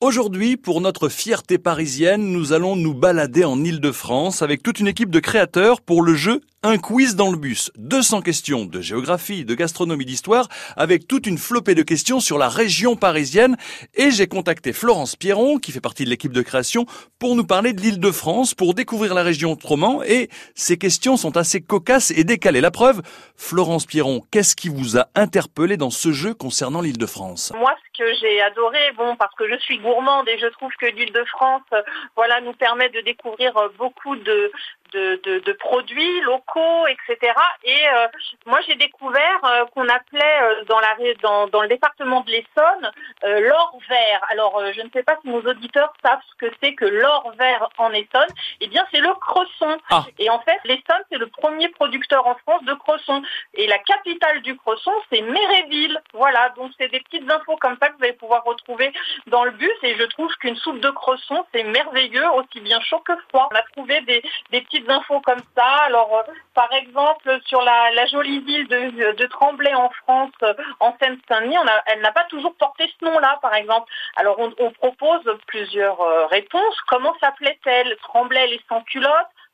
Aujourd'hui, pour notre fierté parisienne, nous allons nous balader en Île-de-France avec toute une équipe de créateurs pour le jeu Un quiz dans le bus. 200 questions de géographie, de gastronomie, d'histoire, avec toute une flopée de questions sur la région parisienne. Et j'ai contacté Florence Pierron, qui fait partie de l'équipe de création, pour nous parler de l'Île-de-France, pour découvrir la région autrement. Et ces questions sont assez cocasses et décalées. La preuve, Florence Pierron, qu'est-ce qui vous a interpellé dans ce jeu concernant l'Île-de-France Moi, ce que j'ai adoré, bon, parce que je suis gourmande et je trouve que l'île de France euh, voilà, nous permet de découvrir euh, beaucoup de, de, de, de produits locaux, etc. Et euh, moi, j'ai découvert euh, qu'on appelait euh, dans, la, dans, dans le département de l'Essonne l'or vert. Alors, je ne sais pas si nos auditeurs savent ce que c'est que l'or vert en Essonne. Eh bien, c'est le cresson. Ah. Et en fait, l'Essonne, c'est le premier producteur en France de cresson. Et la capitale du cresson, c'est Méréville. Voilà, donc c'est des petites infos comme ça que vous allez pouvoir retrouver dans le bus. Et je trouve qu'une soupe de cresson, c'est merveilleux, aussi bien chaud que froid. On a trouvé des, des petites infos comme ça. Alors, euh, par exemple, sur la, la jolie ville de, de Tremblay en France, euh, en Seine-Saint-Denis, elle n'a pas toujours porté ce nom-là, par exemple. Alors, on, on propose plusieurs euh, réponses. Comment s'appelait-elle? Tremblay les sans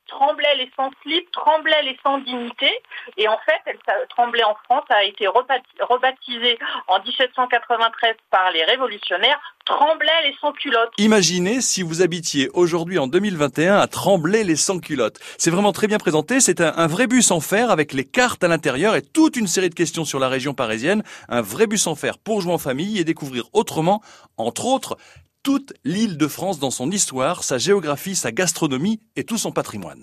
Tremblay les sans slip, Tremblay les sans dignité. Et en fait, elle, Tremblay en France a été rebapti- rebaptisée en 1793 par les révolutionnaires Tremblay les sans culottes. Imaginez si vous habitiez aujourd'hui en 2021 à Tremblay les sans culottes. C'est vraiment très bien présenté. C'est un vrai bus en fer avec les cartes à l'intérieur et toute une série de questions sur la région parisienne. Un vrai bus en fer pour jouer en famille et découvrir autrement, entre autres, toute l'île de France dans son histoire, sa géographie, sa gastronomie et tout son patrimoine.